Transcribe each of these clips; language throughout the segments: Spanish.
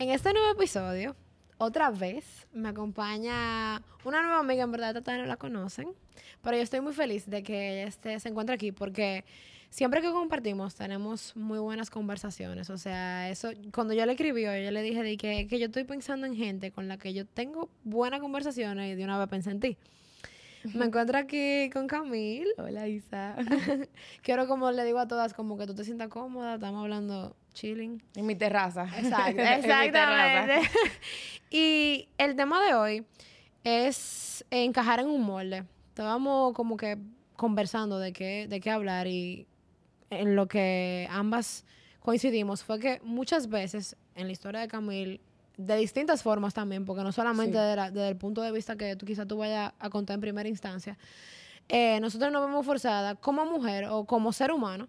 En este nuevo episodio, otra vez, me acompaña una nueva amiga, en verdad todavía no la conocen, pero yo estoy muy feliz de que ella esté, se encuentre aquí porque siempre que compartimos tenemos muy buenas conversaciones. O sea, eso, cuando yo le escribí, yo le dije de que, que yo estoy pensando en gente con la que yo tengo buenas conversaciones y de una vez pensé en ti. Me encuentro aquí con Camil. Hola Isa. Quiero, como le digo a todas, como que tú te sientas cómoda, estamos hablando chilling. En mi terraza. Exacto, exactamente. y el tema de hoy es encajar en un molde. Estábamos como que conversando de qué, de qué hablar y en lo que ambas coincidimos fue que muchas veces en la historia de Camil de distintas formas también, porque no solamente desde, el punto de vista que tú quizás tú vayas a contar en primera instancia, eh, nosotros nos vemos forzadas como mujer o como ser humano,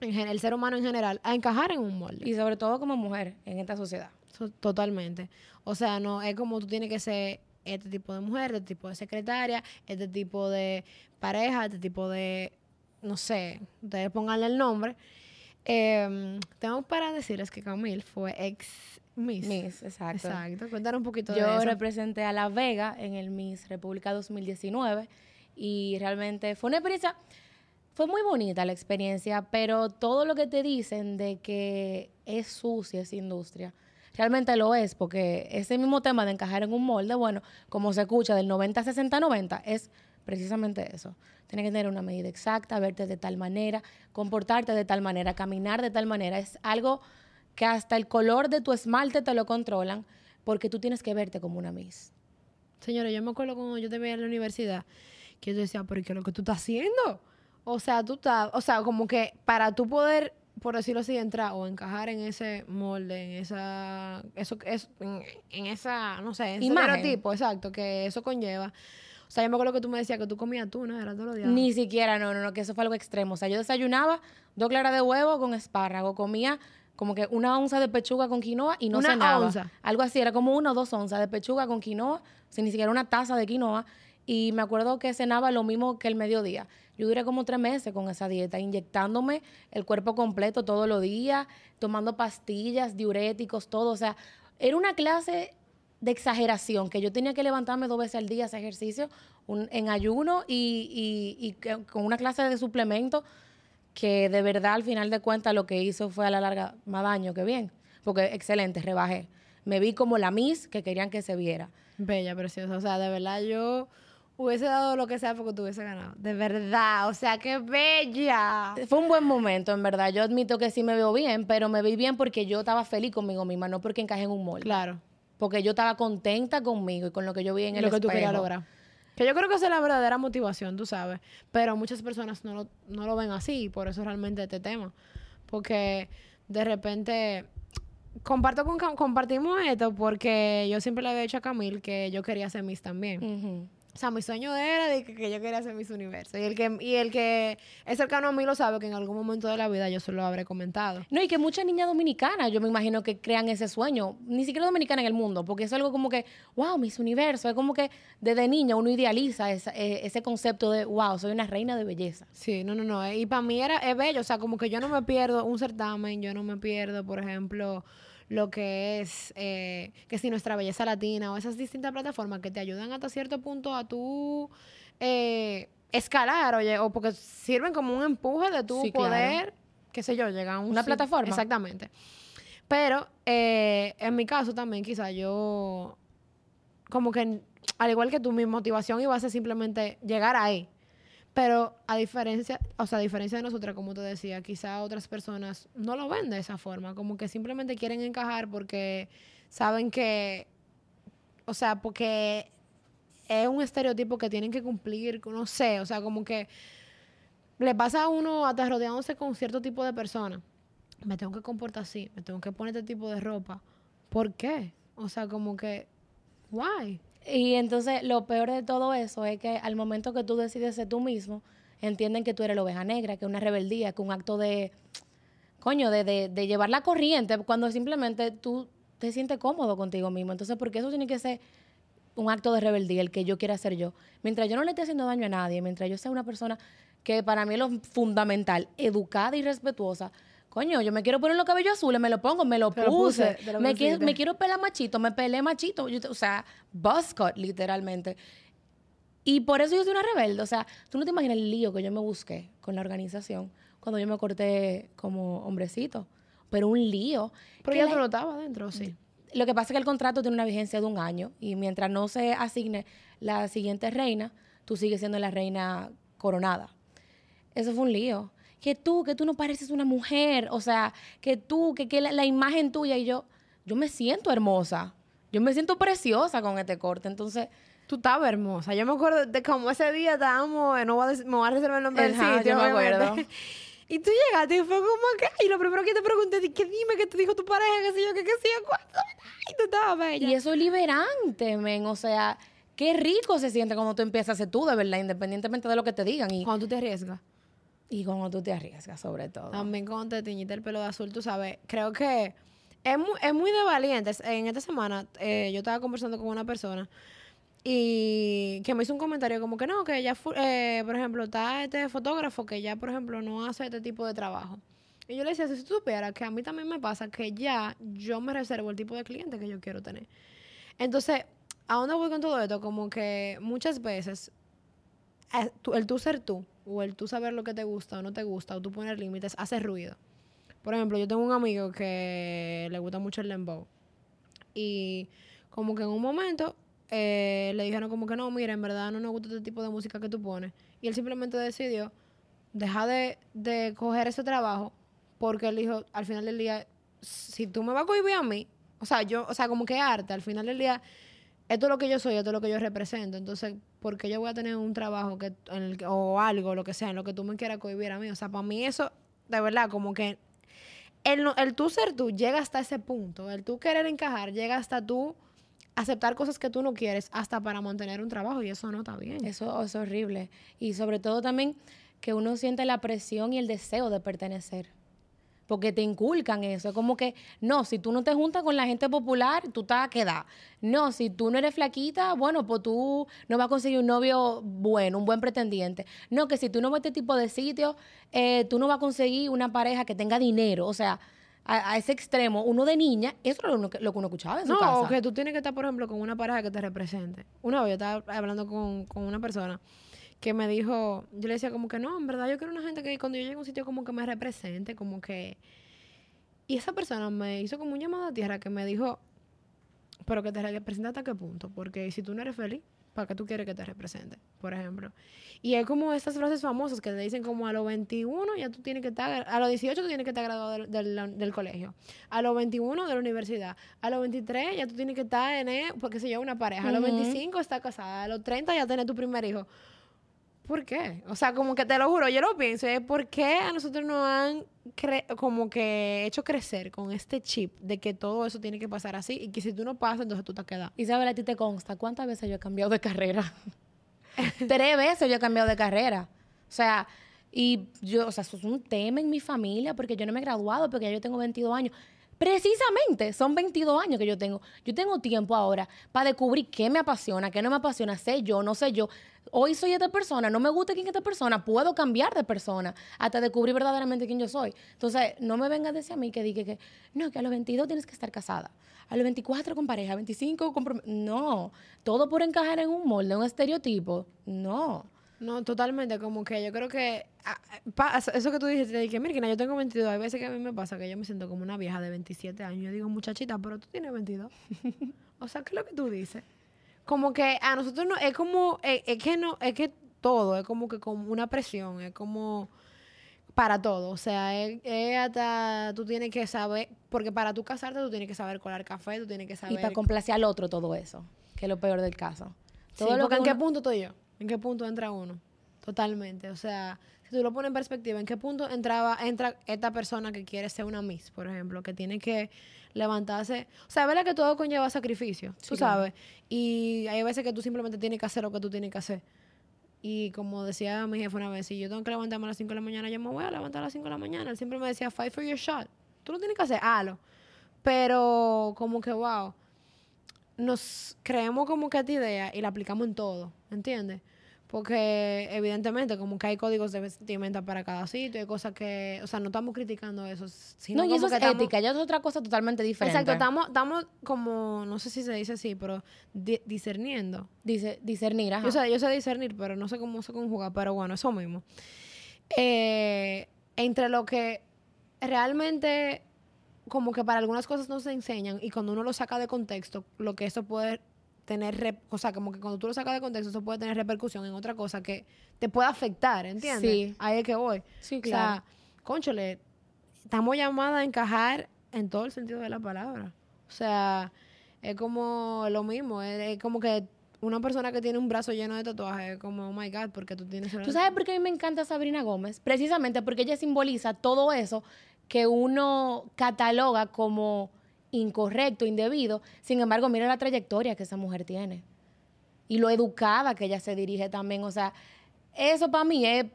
el ser humano en general, a encajar en un molde. Y sobre todo como mujer en esta sociedad. totalmente. O sea, no es como tú tienes que ser este tipo de mujer, este tipo de secretaria, este tipo de pareja, este tipo de, no sé, ustedes pónganle el nombre. Eh, tengo para decirles que Camille fue ex Miss. Miss, exacto. Exacto. Cuéntanos un poquito de eso. Yo representé a La Vega en el Miss República 2019 y realmente fue una experiencia, fue muy bonita la experiencia, pero todo lo que te dicen de que es sucia esa industria, realmente lo es, porque ese mismo tema de encajar en un molde, bueno, como se escucha del 90, 60, 90, es precisamente eso. Tienes que tener una medida exacta, verte de tal manera, comportarte de tal manera, caminar de tal manera. Es algo que hasta el color de tu esmalte te lo controlan porque tú tienes que verte como una Miss. Señora, yo me acuerdo cuando yo te veía en la universidad que yo decía, pero ¿qué lo que tú estás haciendo? O sea, tú estás, o sea, como que para tú poder, por decirlo así, entrar o encajar en ese molde, en esa, eso, es, en, esa, no sé, en ese estereotipo, exacto, que eso conlleva. O sea, yo me acuerdo que tú me decías que tú comías tú, ¿no? Era todos los días. Ni siquiera, no, no, no, que eso fue algo extremo. O sea, yo desayunaba dos claras de huevo con espárrago, comía como que una onza de pechuga con quinoa y no una cenaba. Onza. Algo así, era como una o dos onzas de pechuga con quinoa, o sea, ni siquiera una taza de quinoa. Y me acuerdo que cenaba lo mismo que el mediodía. Yo duré como tres meses con esa dieta, inyectándome el cuerpo completo todos los días, tomando pastillas, diuréticos, todo. O sea, era una clase de exageración, que yo tenía que levantarme dos veces al día ese ejercicio, en ayuno y, y, y con una clase de suplemento que de verdad al final de cuentas lo que hizo fue a la larga más daño que bien. Porque excelente, rebajé. Me vi como la Miss que querían que se viera. Bella, preciosa. O sea, de verdad yo hubiese dado lo que sea porque tú hubiese ganado. De verdad, o sea, qué bella. Fue un buen momento, en verdad. Yo admito que sí me veo bien, pero me vi bien porque yo estaba feliz conmigo misma, no porque encajé en un molde. Claro. Porque yo estaba contenta conmigo y con lo que yo vi en el lo que tú querías lograr. Que yo creo que esa es la verdadera motivación, tú sabes. Pero muchas personas no lo, no lo ven así, por eso realmente este tema. Porque de repente comparto con compartimos esto porque yo siempre le había dicho a Camil que yo quería ser Miss también. O sea, mi sueño era de que, yo quería hacer mis universos. Y el que y el que es cercano a mí lo sabe que en algún momento de la vida yo se lo habré comentado. No, y que muchas niñas dominicanas, yo me imagino que crean ese sueño. Ni siquiera dominicana en el mundo, porque es algo como que, wow, mis universos. Es como que desde niña uno idealiza esa, e, ese concepto de, wow, soy una reina de belleza. Sí, no, no, no. Y para mí era, es bello. O sea, como que yo no me pierdo un certamen, yo no me pierdo, por ejemplo lo que es, eh, que si nuestra belleza latina o esas distintas plataformas que te ayudan hasta cierto punto a tu eh, escalar, oye, o porque sirven como un empuje de tu poder, qué sé yo, llegar a una plataforma. Exactamente. Pero eh, en mi caso también quizá yo, como que, al igual que tú, mi motivación iba a ser simplemente llegar ahí. Pero a diferencia, o sea, a diferencia de nosotras, como te decía, quizá otras personas no lo ven de esa forma, como que simplemente quieren encajar porque saben que, o sea, porque es un estereotipo que tienen que cumplir, no sé, o sea, como que le pasa a uno hasta rodeándose con cierto tipo de personas. Me tengo que comportar así, me tengo que poner este tipo de ropa. ¿Por qué? O sea, como que, why? Y entonces lo peor de todo eso es que al momento que tú decides ser tú mismo, entienden que tú eres la oveja negra, que es una rebeldía, que un acto de, coño, de, de, de llevar la corriente, cuando simplemente tú te sientes cómodo contigo mismo. Entonces, porque eso tiene que ser un acto de rebeldía, el que yo quiera ser yo. Mientras yo no le esté haciendo daño a nadie, mientras yo sea una persona que para mí es lo fundamental, educada y respetuosa, Coño, yo me quiero poner los cabellos azules, me lo pongo, me lo puse. me, quiero, me quiero pelar machito, me pelé machito. o sea, buzz cut, literalmente. Y por eso yo soy una rebelde. O sea, tú no te imaginas el lío que yo me busqué con la organización cuando yo me corté como hombrecito. Pero un lío. Pero ya tú lo estaba adentro, sí. Lo que pasa es que el contrato tiene una vigencia de un año y mientras no se asigne la siguiente reina, tú sigues siendo la reina coronada. Eso fue un lío. Que tú, que tú no pareces una mujer, o sea, que tú, que, que la, imagen tuya y yo, yo me siento hermosa, yo me siento preciosa con este corte, entonces... Tú estabas hermosa. Yo me acuerdo de cómo ese día estábamos, no voy a, me voy a reservar el nombre del sitio. Yo me acuerdo. Y tú llegaste y fue como que, y lo primero que te pregunté, que dime qué te dijo tu pareja, qué sé yo, qué, qué sé yo, cuánto. Y tú estabas bella. Y eso es liberante, men. O sea, qué rico se siente cuando tú empiezas a ser tú, de verdad, independientemente de lo que te digan. Y cuando tú te arriesgas. Y cuando tú te arriesgas, sobre todo. También cuando te tiñiste el pelo de azul, tú sabes, creo que es muy, es muy de valientes. En esta semana eh, yo estaba conversando con una persona y que me hizo un comentario como que no, que ya, eh, por ejemplo, está este fotógrafo que ya, por ejemplo, no hace este tipo de trabajo. Y yo le decía, si tú supieras que a mí también me pasa que ya yo me reservo el tipo de cliente que yo quiero tener. Entonces, ¿a dónde voy con todo esto? Como que muchas veces eh, el tú ser tú, o el tú saber lo que te gusta o no te gusta, o tú poner límites, hace ruido. Por ejemplo, yo tengo un amigo que le gusta mucho el lembow. Y como que en un momento eh, le dijeron como que no, mira, en verdad no nos gusta este tipo de música que tú pones. Y él simplemente decidió dejar de, de coger ese trabajo porque él dijo, al final del día, si tú me vas a cohibir a mí, o sea, yo, o sea, como que arte, al final del día, esto es lo que yo soy, esto es lo que yo represento. Entonces, ¿por qué yo voy a tener un trabajo que, en el, o algo, lo que sea, en lo que tú me quieras cohibir a mí? O sea, para mí eso, de verdad, como que el, el tú ser tú llega hasta ese punto. El tú querer encajar llega hasta tú aceptar cosas que tú no quieres hasta para mantener un trabajo y eso no está bien. Eso, es horrible. Y sobre todo también que uno siente la presión y el deseo de pertenecer. Porque te inculcan eso. Es como que, no, si tú no te juntas con la gente popular, tú te vas a quedar. No, si tú no eres flaquita, bueno, pues tú no vas a conseguir un novio bueno, un buen pretendiente. No, que si tú no vas a este tipo de sitios, eh, tú no vas a conseguir una pareja que tenga dinero. O sea, a, ese extremo, uno de niña, eso es lo, que, uno escuchaba en su casa. No, que tú tienes que estar, por ejemplo, con una pareja que te represente. Una vez yo estaba hablando con, una persona que me dijo, yo le decía como que no, en verdad yo quiero una gente que cuando yo llegue a un sitio como que me represente, como que... Y esa persona me hizo como un llamado a tierra que me dijo, pero que te represente hasta qué punto, porque si tú no eres feliz, ¿para qué tú quieres que te represente? Por ejemplo. Y hay como estas frases famosas que te dicen como a los 21 ya tú tienes que estar, a los 18 tú tienes que estar graduado del, colegio, a los 21 de la universidad, a los 23 ya tú tienes que estar en, porque se lleva una pareja, a los 25 está casada, a los 30 ya tienes tu primer hijo. ¿Por qué? O sea, como que te lo juro, yo lo pienso, es ¿por qué a nosotros nos han como que hecho crecer con este chip de que todo eso tiene que pasar así y que si tú no pasas, entonces tú te quedas? Isabel, a ti te consta, ¿cuántas veces yo he cambiado de carrera? Tres veces yo he cambiado de carrera. O sea, y yo, o sea, eso es un tema en mi familia porque yo no me he graduado, porque ya yo tengo 22 años. Precisamente, son 22 años que yo tengo. Yo tengo tiempo ahora para descubrir qué me apasiona, qué no me apasiona, sé yo, no sé yo. Hoy soy esta persona, no me gusta quién es esta persona, puedo cambiar de persona hasta descubrir verdaderamente quién yo soy. Entonces, no me vengas a decir a mí que diga que, no, que a los 22 tienes que estar casada, a los 24 con pareja, a 25 con... No, todo por encajar en un molde, un estereotipo, no. No, totalmente, como que yo creo que ah, eso que tú dijiste, que mira, yo tengo 22, hay veces que a mí me pasa que yo me siento como una vieja de 27 años, yo digo, muchachita, pero tú tienes 22. o sea, ¿qué es lo que tú dices? Como que a nosotros no, es como, es, que no, es que todo, es como que como una presión, es como para todo, o sea, es, hasta, tú tienes que saber, porque para tú casarte tú tienes que saber colar café, tú tienes que saber... Y para complacer al otro todo eso, que es lo peor del caso. Todo lo que ¿en qué punto estoy yo? ¿En qué punto entra uno? Totalmente. O sea, si tú lo pones en perspectiva, ¿en qué punto entraba, entra esta persona que quiere ser una Miss, por ejemplo, que tiene que levantarse? O sea, verdad que todo conlleva sacrificio, tú sabes. Y hay veces que tú simplemente tienes que hacer lo que tú tienes que hacer. Y como decía mi jefe una vez, si yo tengo que levantarme a las 5 de la mañana, yo me voy a levantar a las 5 de la mañana. Él siempre me decía, fight for your shot. Tú lo tienes que hacer, halo. Pero como que, wow nos creemos como que esta idea y la aplicamos en todo, ¿entiendes? Porque evidentemente como que hay códigos de vestimenta para cada sitio, hay cosas que, o sea, no estamos criticando eso. Sino no, y eso es ética, ya es otra cosa totalmente diferente. Exacto, estamos, estamos como, no sé si se dice así, pero discerniendo. Dice, discernir, ajá. Yo sé, yo sé discernir, pero no sé cómo se conjuga, pero bueno, eso mismo. Eh, entre lo que realmente como que para algunas cosas no se enseñan y cuando uno lo saca de contexto, lo que eso puede tener, o sea, como que cuando tú lo sacas de contexto, eso puede tener repercusión en otra cosa que te puede afectar, ¿entiendes? Sí. Ahí es que voy. Sí, claro. O sea, conchole, estamos llamadas a encajar en todo el sentido de la palabra. O sea, es como lo mismo, es, como que una persona que tiene un brazo lleno de tatuajes es como, oh my God, porque tú tienes... ¿Tú sabes por qué a mí me encanta Sabrina Gómez? Precisamente porque ella simboliza todo eso que uno cataloga como incorrecto, indebido. Sin embargo, mira la trayectoria que esa mujer tiene y lo educada que ella se dirige también. O sea, eso para mí es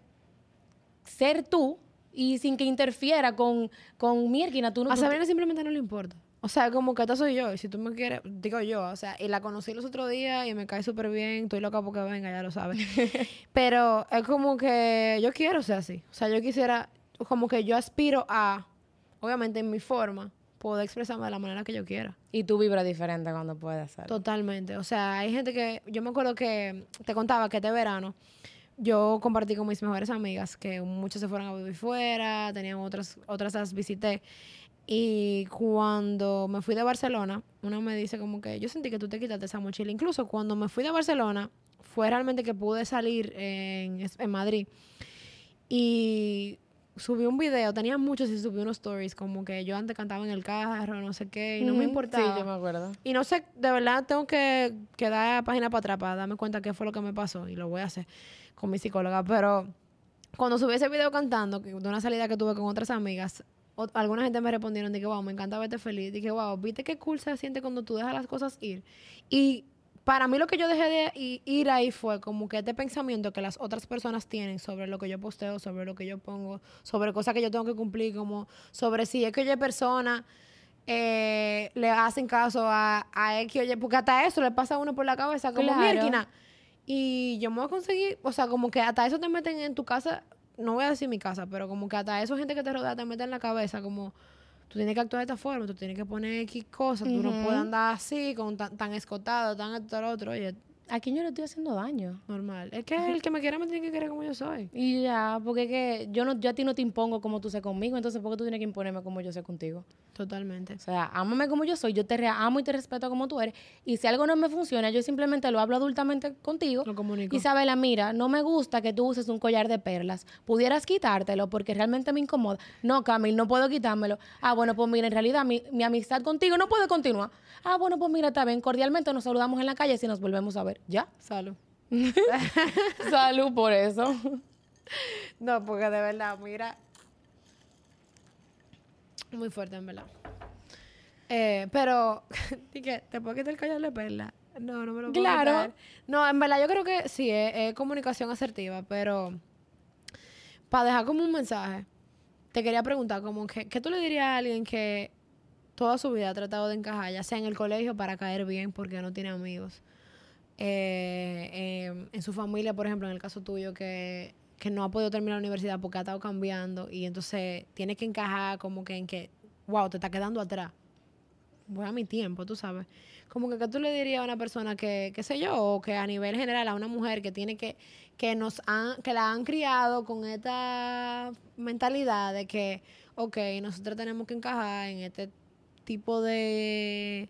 ser tú y sin que interfiera con, con mi Tú no, a Sabrina simplemente no le importa. O sea, como que esta soy yo, y si tú me quieres, digo yo, o sea, y la conocí los otros días y me cae súper bien, estoy loca porque venga, ya lo sabes. Pero es como que yo quiero ser así. O sea, yo quisiera, como que yo aspiro a, obviamente en mi forma, puedo expresarme de la manera que yo quiera. Y tú vibras diferente cuando puedes hacerlo. Totalmente. O sea, hay gente que, yo me acuerdo que te contaba que este verano yo compartí con mis mejores amigas, que muchas se fueron a vivir fuera, tenían otras, otras las visité. Y cuando me fui de Barcelona, una me dice como que yo sentí que tú te quitaste esa mochila. Incluso cuando me fui de Barcelona, fue realmente que pude salir en, en Madrid. Y subí un video, tenía muchos y subí unos stories, como que yo antes cantaba en el carro, no sé qué, y no me importaba. Sí, yo me acuerdo. Y no sé, de verdad tengo que, que dar página para atrás para darme cuenta qué fue lo que me pasó, y lo voy a hacer con mi psicóloga, pero cuando subí ese video cantando, de una salida que tuve con otras amigas, alguna gente me respondieron, dije, wow, me encanta verte feliz, dije, wow, viste qué cool se siente cuando tú dejas las cosas ir. Y para mí lo que yo dejé de ir ahí fue como que este pensamiento que las otras personas tienen sobre lo que yo posteo, sobre lo que yo pongo, sobre cosas que yo tengo que cumplir, como sobre si es que oye persona eh, le hacen caso a, a X, oye, porque hasta eso le pasa a uno por la cabeza como claro. Y yo me voy a conseguir, o sea, como que hasta eso te meten en tu casa, no voy a decir mi casa, pero como que hasta eso gente que te rodea te mete en la cabeza como tú tienes que actuar de esta forma, tú tienes que poner X cosas, tú no puedes andar así, con tan, escotado, tan esto, otro. Oye, ¿A quién yo le estoy haciendo daño? Normal. Es que el que me quiera me tiene que querer como yo soy. Y ya, porque es que yo, no, yo a ti no te impongo como tú sé conmigo, entonces ¿por qué tú tienes que imponerme como yo sé contigo? Totalmente. O sea, ámame como yo soy, yo te amo y te respeto como tú eres. Y si algo no me funciona, yo simplemente lo hablo adultamente contigo. Lo comunico. Isabela, mira, no me gusta que tú uses un collar de perlas. Pudieras quitártelo porque realmente me incomoda. No, Camil, no puedo quitármelo. Ah, bueno, pues mira, en realidad mi, mi amistad contigo no puede continuar. Ah, bueno, pues mira, está bien, cordialmente nos saludamos en la calle si nos volvemos a ver. ¿Ya? Salud. Salud por eso. No, porque de verdad, mira. Muy fuerte, en verdad. Eh, pero, ¿te puedo quitar el collar de perla? No, no me lo puedo Claro. No, en verdad yo creo que sí, es, comunicación asertiva, pero para dejar como un mensaje, te quería preguntar, como que, ¿qué tú le dirías a alguien que toda su vida ha tratado de encajar, ya sea en el colegio para caer bien porque no tiene amigos? Eh, em, en su familia, por ejemplo, en el caso tuyo, que, que no ha podido terminar la universidad porque ha estado cambiando y entonces tiene que encajar como que en que, wow, te está quedando atrás. Voy a mi tiempo, tú sabes. Como que, ¿qué tú le dirías a una persona que, qué sé yo, o que a nivel general a una mujer que tiene que, que nos han, que la han criado con esta mentalidad de que, ok, nosotros tenemos que encajar en este tipo de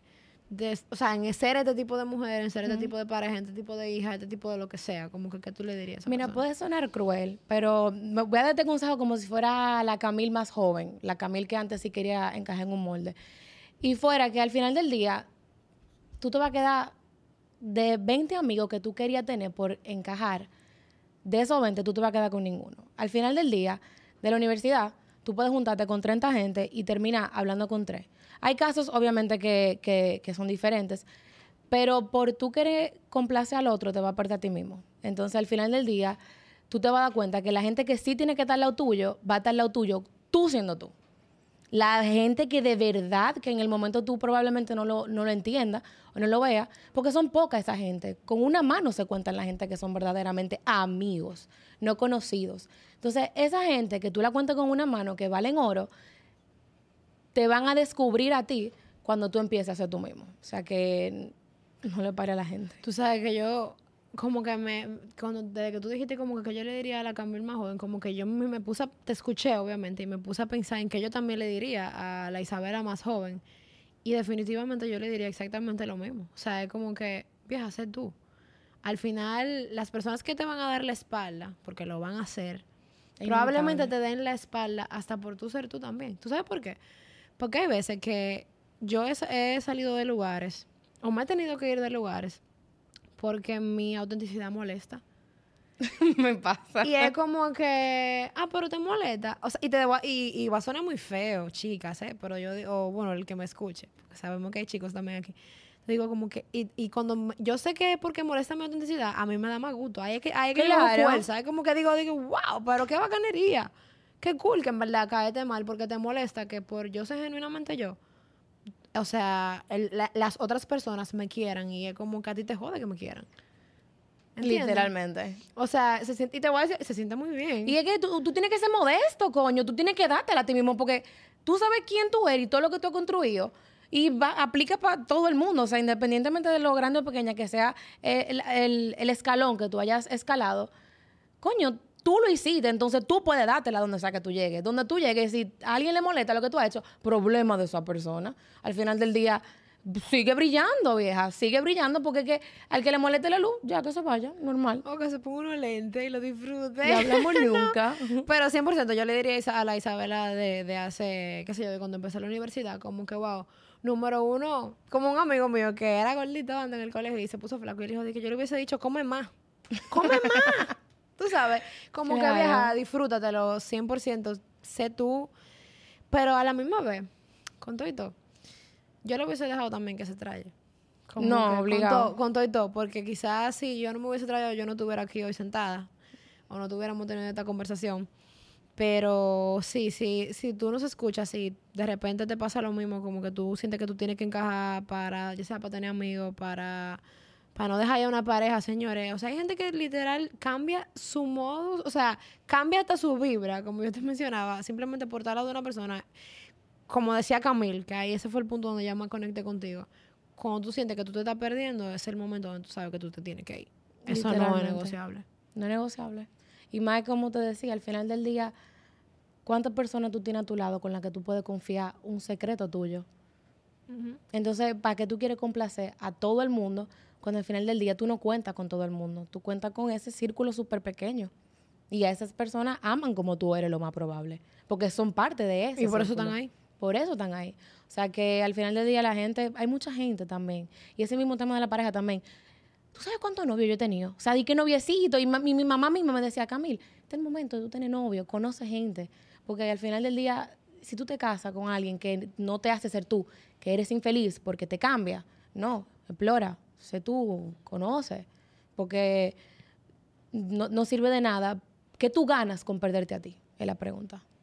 o sea, en ser este tipo de mujer, en ser este tipo de pareja, en este tipo de hija, este tipo de lo que sea, como que, ¿qué tú le dirías? Mira, puede sonar cruel, pero me voy a darte consejo como si fuera la Camil más joven, la Camil que antes sí quería encajar en un molde. Y fuera que al final del día, tú te vas a quedar de 20 amigos que tú querías tener por encajar, de esos 20 tú te vas a quedar con ninguno. Al final del día, de la universidad, tú puedes juntarte con 30 gente y terminar hablando con tres. Hay casos, obviamente, que, son diferentes, pero por tú querer complacer al otro, te va a perder a ti mismo. Entonces, al final del día, tú te vas a dar cuenta que la gente que sí tiene que estar al lado tuyo, va a estar al lado tuyo, tú siendo tú. La gente que de verdad, que en el momento tú probablemente no lo, no lo entiendas o no lo veas, porque son pocas esa gente. Con una mano se cuentan la gente que son verdaderamente amigos, no conocidos. Entonces, esa gente que tú la cuentas con una mano, que valen oro, te van a descubrir a ti cuando tú empieces a ser tú mismo. O sea que no le pare a la gente. Tú sabes que yo como que me, cuando, desde que tú dijiste como que, yo le diría a la Camil más joven, como que yo me, puse, te escuché obviamente, y me puse a pensar en que yo también le diría a la Isabela más joven. Y definitivamente yo le diría exactamente lo mismo. O sea, es como que, vieja, sé tú. Al final, las personas que te van a dar la espalda, porque lo van a hacer, probablemente te den la espalda hasta por tú ser tú también. ¿Tú sabes por qué? Porque hay veces que yo he salido de lugares, o me he tenido que ir de lugares, porque mi autenticidad molesta. me pasa. Y es como que, ah, pero te molesta. O sea, y, te y, va a sonar muy feo, chicas, ¿eh? Pero yo digo, bueno, el que me escuche, porque sabemos que hay chicos también aquí. Digo como que, y, y cuando yo sé que es porque molesta mi autenticidad, a mí me da más gusto. Ahí es que, ahí es que claro. fuerza. Es como que digo, digo, wow, pero qué bacanería. Qué cool que en verdad caete mal porque te molesta que por yo ser genuinamente yo o sea, las otras personas me quieran y es como que a ti te jode que me quieran. Literalmente. O sea, se siente, y te voy a decir, se siente muy bien. Y es que tú, tienes que ser modesto, coño. Tú tienes que dártela a ti mismo porque tú sabes quién tú eres y todo lo que tú has construido. Y va, aplica para todo el mundo. O sea, independientemente de lo grande o pequeña que sea el, el escalón que tú hayas escalado, coño, tú lo hiciste, entonces tú puedes dártela donde sea que tú llegues. Donde tú llegues, si a alguien le molesta lo que tú has hecho, problema de esa persona. Al final del día, sigue brillando, vieja. Sigue brillando porque que al que le moleste la luz, ya que se vaya, normal. O que se ponga uno lente y lo disfrute. No hablamos nunca. Pero 100% yo le diría a la Isabela de, de hace, qué sé yo, de cuando empecé la universidad, como que, wow, número uno, como un amigo mío que era gordito antes en el colegio y se puso flaco y le dijo que yo le hubiese dicho, come más. Come más. Tú sabes, como que viaja, disfrútatelo 100%, sé tú, pero a la misma vez, con todo y todo, yo lo hubiese dejado también que se trae. no, obligado. Con todo, y todo, porque quizás si yo no me hubiese traído, yo no estuviera aquí hoy sentada, o no tuviéramos tenido esta conversación. Pero sí, sí, si tú nos escuchas, si de repente te pasa lo mismo, como que tú sientes que tú tienes que encajar para, ya sea para tener amigos, para para no dejar ya una pareja, señores. O sea, hay gente que literal cambia su modo, o sea, cambia hasta su vibra, como yo te mencionaba, simplemente por estar de una persona. Como decía Camil, que ahí ese fue el punto donde ya me conecté contigo. Cuando tú sientes que tú te estás perdiendo, es el momento donde tú sabes que tú te tienes que ir. Eso no es negociable. No es negociable. Y más como te decía, al final del día, ¿cuántas personas tú tienes a tu lado con las que tú puedes confiar un secreto tuyo? Entonces, ¿para qué tú quieres complacer a todo el mundo cuando al final del día tú no cuentas con todo el mundo, tú cuentas con ese círculo súper pequeño. Y a esas personas aman como tú eres lo más probable, porque son parte de eso. Y por eso están ahí. Por eso están ahí. O sea que al final del día la gente, hay mucha gente también. Y ese mismo tema de la pareja también. ¿Tú sabes cuántos novios yo he tenido? O sea, di que noviecito. Y mi, mi mamá misma me decía, Camil, este es el momento de tú tener novio, conoce gente. Porque al final del día, si tú te casas con alguien que no te hace ser tú, que eres infeliz porque te cambia, no, explora, sé tú, conoce, porque no, no sirve de nada. ¿Qué tú ganas con perderte a ti? Es la pregunta.